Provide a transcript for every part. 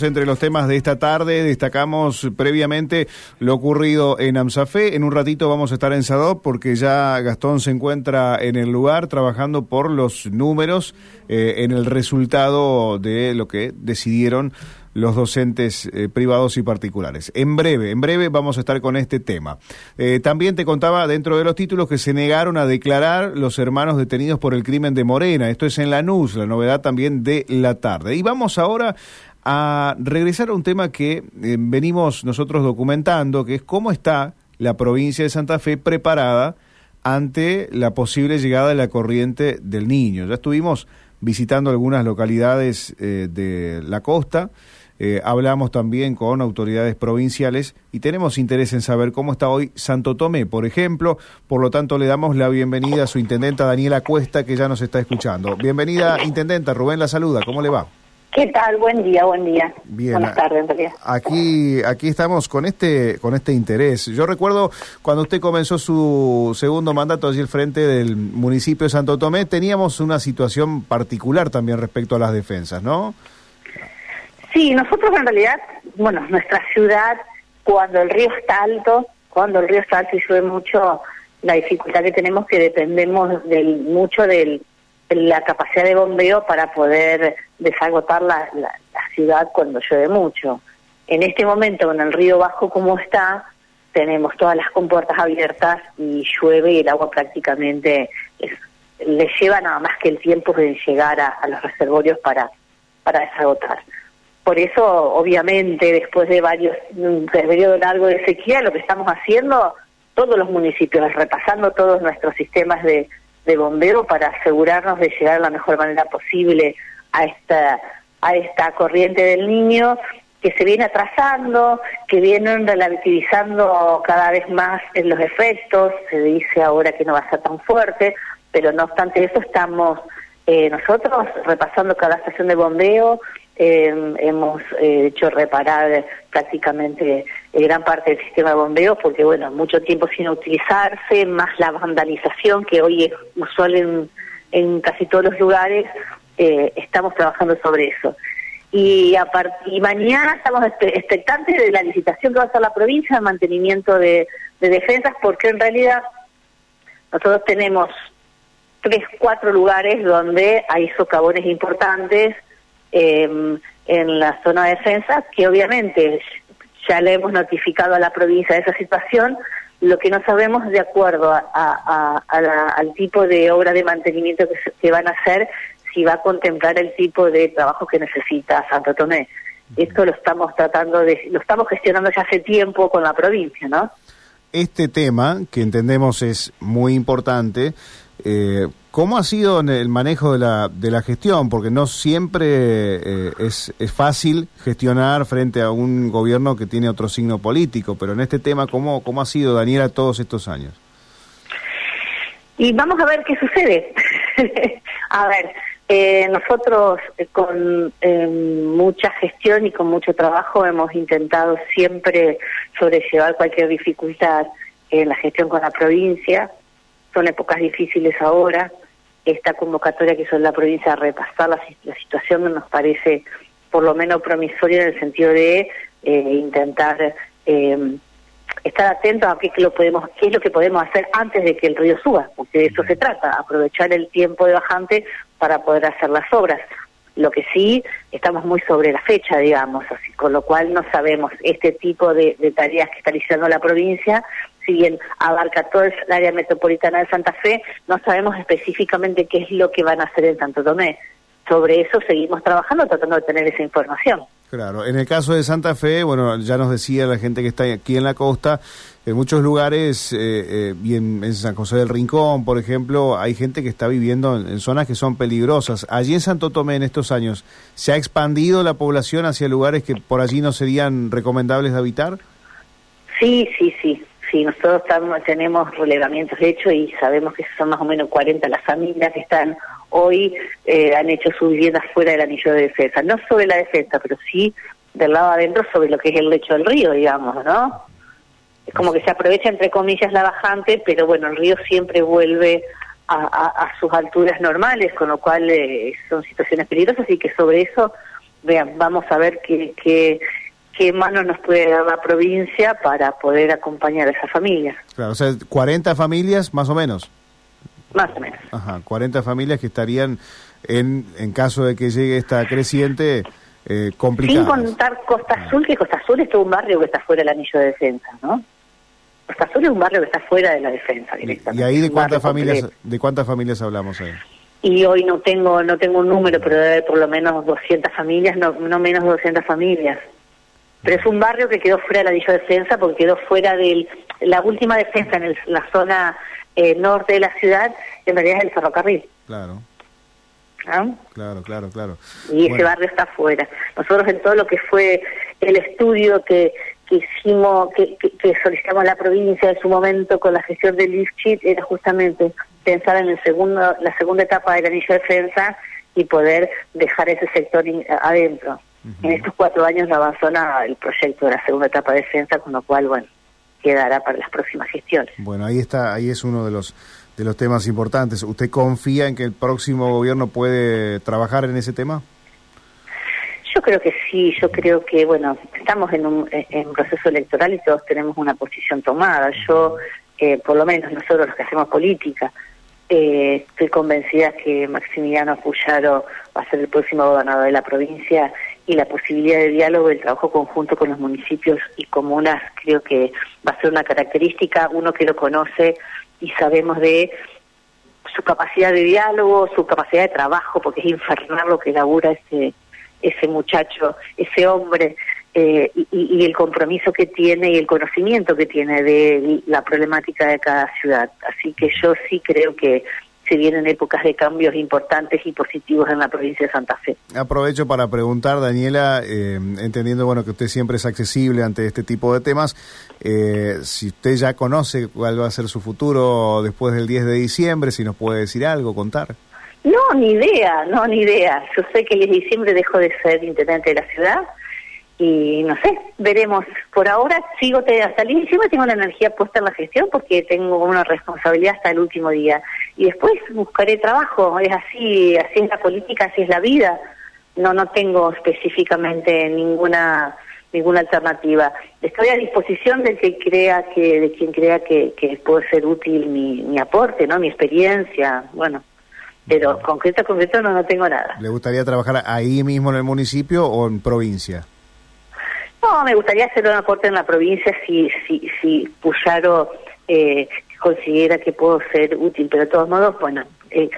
Entre los temas de esta tarde. Destacamos previamente lo ocurrido en Amsafé. En un ratito vamos a estar en Sadop porque ya Gastón se encuentra en el lugar trabajando por los números eh, en el resultado de lo que decidieron los docentes eh, privados y particulares. En breve, en breve vamos a estar con este tema. Eh, también te contaba dentro de los títulos que se negaron a declarar los hermanos detenidos por el crimen de Morena. Esto es en la NUS, la novedad también de la tarde. Y vamos ahora a regresar a un tema que eh, venimos nosotros documentando, que es cómo está la provincia de Santa Fe preparada ante la posible llegada de la corriente del niño. Ya estuvimos visitando algunas localidades de la costa, eh, hablamos también con autoridades provinciales y tenemos interés en saber cómo está hoy Santo Tomé, por ejemplo. Por lo tanto, le damos la bienvenida a su intendenta Daniela Cuesta, que ya nos está escuchando. Bienvenida, intendenta. Rubén la saluda. ¿Cómo le va? ¿Qué tal? Buen día, buen día. Bien. Buenas tardes, en Aquí, aquí estamos con este, con este interés. Yo recuerdo cuando usted comenzó su segundo mandato allí al frente del municipio de Santo Tomé, teníamos una situación particular también respecto a las defensas, ¿no? Sí, nosotros en realidad, bueno, nuestra ciudad, cuando el río está alto, cuando el río está alto y llueve mucho, la dificultad que tenemos que dependemos del, mucho de la capacidad de bombeo para poder desagotar la, la, ciudad cuando llueve mucho. En este momento, con el río bajo como está, tenemos todas las compuertas abiertas y llueve y el agua prácticamente le lleva nada más que el tiempo de llegar a, a los reservorios para, para desagotar. Por eso, obviamente, después de varios, un periodo largo de sequía, lo que estamos haciendo, todos los municipios, es repasando todos nuestros sistemas de, de bombeo para asegurarnos de llegar de la mejor manera posible a esta, a esta corriente del niño que se viene atrasando, que vienen relativizando cada vez más en los efectos, se dice ahora que no va a ser tan fuerte, pero no obstante eso estamos eh, nosotros repasando cada estación de bombeo, eh, hemos eh, hecho reparar prácticamente gran parte del sistema de bombeo porque, bueno, mucho tiempo sin utilizarse, más la vandalización que hoy es usual en, en casi todos los lugares, eh, estamos trabajando sobre eso. Y, a y mañana estamos expectantes de la licitación que va a hacer la provincia de mantenimiento de, de defensas porque en realidad nosotros tenemos tres, cuatro lugares donde hay socavones importantes, eh, en la zona de defensa, que obviamente ya le hemos notificado a la provincia de esa situación, lo que no sabemos de acuerdo a, al tipo de obra de mantenimiento que, se, van a hacer, si va a contemplar el tipo de trabajo que necesita Santo Tomé. Esto lo estamos tratando de, lo estamos gestionando ya hace tiempo con la provincia, ¿no? Este tema, que entendemos es muy importante, eh, ¿Cómo ha sido el manejo de la, de la gestión? Porque no siempre eh, es, es fácil gestionar frente a un gobierno que tiene otro signo político, pero en este tema, ¿cómo, cómo ha sido, Daniela, todos estos años? Y vamos a ver qué sucede. a ver, eh, nosotros eh, con eh, mucha gestión y con mucho trabajo hemos intentado siempre sobrellevar cualquier dificultad en la gestión con la provincia. Son épocas difíciles ahora, esta convocatoria que hizo la provincia a repasar la, situación nos parece por lo menos promisoria en el sentido de eh, intentar eh, estar atentos a qué, lo podemos, qué es lo que podemos hacer antes de que el río suba, porque de eso se trata, aprovechar el tiempo de bajante para poder hacer las obras. Lo que sí, estamos muy sobre la fecha, digamos, así, con lo cual no sabemos este tipo de, de tareas que está realizando la provincia, si bien abarca todo el área metropolitana de Santa Fe, no sabemos específicamente qué es lo que van a hacer en Santo Tomé. Sobre eso seguimos trabajando tratando de tener esa información. Claro, en el caso de Santa Fe, bueno, ya nos decía la gente que está aquí en la costa, en muchos lugares, eh, eh, y en, San José del Rincón, por ejemplo, hay gente que está viviendo en, zonas que son peligrosas. Allí en Santo Tomé, en estos años, ¿se ha expandido la población hacia lugares que por allí no serían recomendables de habitar? Sí, sí, sí. Sí, nosotros estamos, tenemos relevamientos hechos y sabemos que son más o menos 40 las familias que están hoy, eh, han hecho su vivienda fuera del anillo de defensa. No sobre la defensa, pero sí del lado adentro sobre lo que es el lecho del río, digamos, ¿no? Es como que se aprovecha, entre comillas, la bajante, pero bueno, el río siempre vuelve a, sus alturas normales, con lo cual eh, son situaciones peligrosas y que sobre eso vean, vamos a ver qué, qué, mano nos puede dar la provincia para poder acompañar a esas familias. Claro, o sea, 40 familias más o menos. Más o menos. Ajá, 40 familias que estarían en, en caso de que llegue esta creciente eh, complicadas. Sin contar Costa. Azul, que Costa Azul es todo un barrio que está fuera del anillo de defensa, ¿no? Costa Azul es un barrio que está fuera de la defensa directamente. y ahí de cuántas familias completo. de cuántas familias hablamos ahí. Y hoy no tengo no tengo un número, pero debe haber por lo menos 200 familias, no, no menos de 200 familias. Pero es un barrio que quedó fuera de defensa porque quedó fuera de la última defensa en el- la zona eh, norte de la ciudad, en realidad es el ferrocarril. Claro, ¿no? claro, claro, claro. y ese barrio está afuera. Nosotros en todo lo que fue el estudio que, que hicimos, que, que, que solicitamos a la provincia en su momento con la gestión del IFCHIT, era justamente pensar en el segundo, la segunda etapa del anillo de defensa y poder dejar ese sector in- adentro. En estos cuatro años no avanzó nada el proyecto de la segunda etapa de defensa, con lo cual, bueno, quedará para las próximas gestiones. Bueno, ahí está, ahí es uno de los de los temas importantes. ¿Usted confía en que el próximo gobierno puede trabajar en ese tema? Yo creo que sí, yo creo que, bueno, estamos en un, en un proceso electoral y todos tenemos una posición tomada. Yo, eh, por lo menos nosotros los que hacemos política, eh, estoy convencida que Maximiliano Puyaro va a ser el próximo gobernador de la provincia y la posibilidad de diálogo el trabajo conjunto con los municipios y comunas creo que va a ser una característica, uno que lo conoce y sabemos de su capacidad de diálogo, su capacidad de trabajo, porque es infernal lo que labura ese, ese muchacho, ese hombre, eh, y el compromiso que tiene y el conocimiento que tiene de la problemática de cada ciudad. Así que yo sí creo que se vienen épocas de cambios importantes y positivos en la provincia de Santa Fe. Aprovecho para preguntar, Daniela, eh, entendiendo bueno que usted siempre es accesible ante este tipo de temas, eh, si usted ya conoce cuál va a ser su futuro después del 10 de diciembre, si nos puede decir algo, contar. No, ni idea, no, ni idea. Yo sé que el 10 de diciembre dejo de ser intendente de la ciudad y no sé, veremos. Por ahora sigo, te- hasta el 10 de diciembre tengo la energía puesta en la gestión porque tengo una responsabilidad hasta el último día. Y después buscaré trabajo, es así, así es la política, así es la vida. No, no tengo específicamente ninguna ninguna alternativa. Estoy a disposición del que crea que, de quien crea que, que puede ser útil mi, mi aporte, ¿no? Mi experiencia, bueno. Pero concreto, concreto no, no tengo nada. ¿Le gustaría trabajar ahí mismo en el municipio o en provincia? No, me gustaría hacer un aporte en la provincia si, si, si Puyaro eh, considera que puedo ser útil, pero de todos modos, bueno, eh,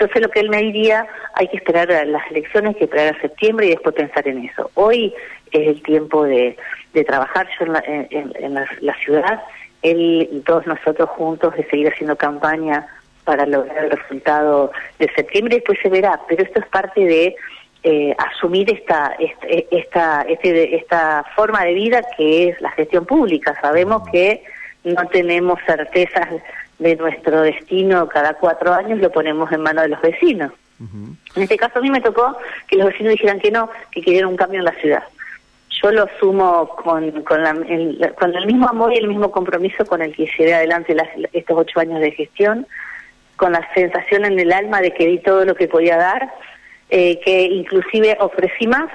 yo sé lo que él me diría, hay que esperar las elecciones, que esperar a septiembre y después pensar en eso. Hoy es el tiempo de, de trabajar yo en la, en, en- la, la ciudad, él y todos nosotros juntos, de seguir haciendo campaña para lograr el resultado de septiembre, después se verá, pero esto es parte de eh, asumir esta, este- esta, este- esta forma de vida que es la gestión pública. Sabemos que no tenemos certezas de nuestro destino cada cuatro años, lo ponemos en manos de los vecinos. En este caso a mí me tocó que los vecinos dijeran que no, que querían un cambio en la ciudad. Yo lo asumo con, con, la- el, con el mismo amor y el mismo compromiso con el que llevé adelante las- estos ocho años de gestión, con la sensación en el alma de que di todo lo que podía dar, eh, que inclusive ofrecí más,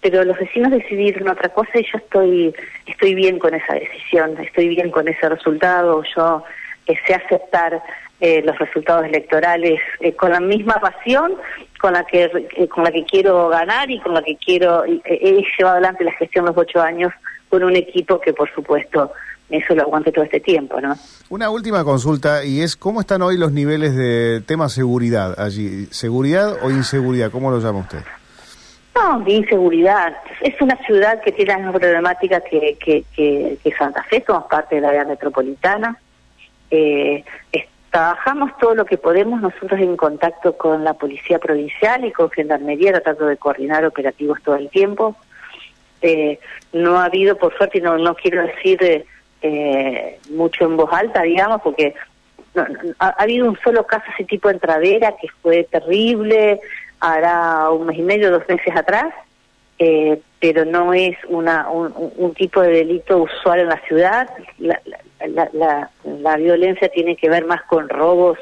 pero los vecinos decidieron otra cosa y yo estoy estoy bien con esa decisión, estoy bien con ese resultado, yo eh, sé aceptar eh, los resultados electorales eh, con la misma pasión con la que eh, con la que quiero ganar y con la que quiero eh, he llevado adelante la gestión los ocho años con un equipo que por supuesto eso lo aguante todo este tiempo, ¿no? Una última consulta y es cómo están hoy los niveles de tema seguridad allí. ¿Seguridad o inseguridad? ¿Cómo lo llama usted? No, de inseguridad. Es una ciudad que tiene la misma problemática que, que, que, que Santa Fe, somos parte de la área metropolitana. Eh, es- trabajamos todo lo que podemos nosotros en contacto con la Policía Provincial y con Gendarmería, tratando de coordinar operativos todo el tiempo. Eh, no ha habido, por suerte, y no, no quiero decir eh, mucho en voz alta, digamos, porque no, ha, ha habido un solo caso ese tipo de entradera que fue terrible, hará un mes y medio, dos meses atrás, eh, pero no es una, un, un- tipo de delito usual en la ciudad. La, la, la, la- la violencia tiene que ver más con robos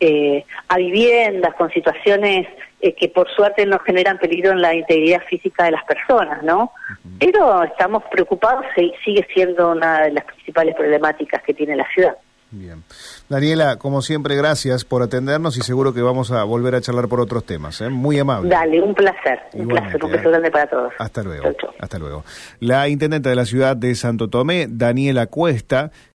eh, a viviendas, con situaciones eh, que por suerte no generan peligro en la integridad física de las personas, ¿no? Pero estamos preocupados, sigue siendo una de las principales problemáticas que tiene la ciudad. Bien. Daniela, como siempre, gracias por atendernos y seguro que vamos a volver a charlar por otros temas. ¿eh? Muy amable. Dale, un placer. un placer, un beso ¿eh? grande para todos. Hasta luego. Hasta luego. La intendente de la ciudad de Santo Tomé, Daniela Cuesta,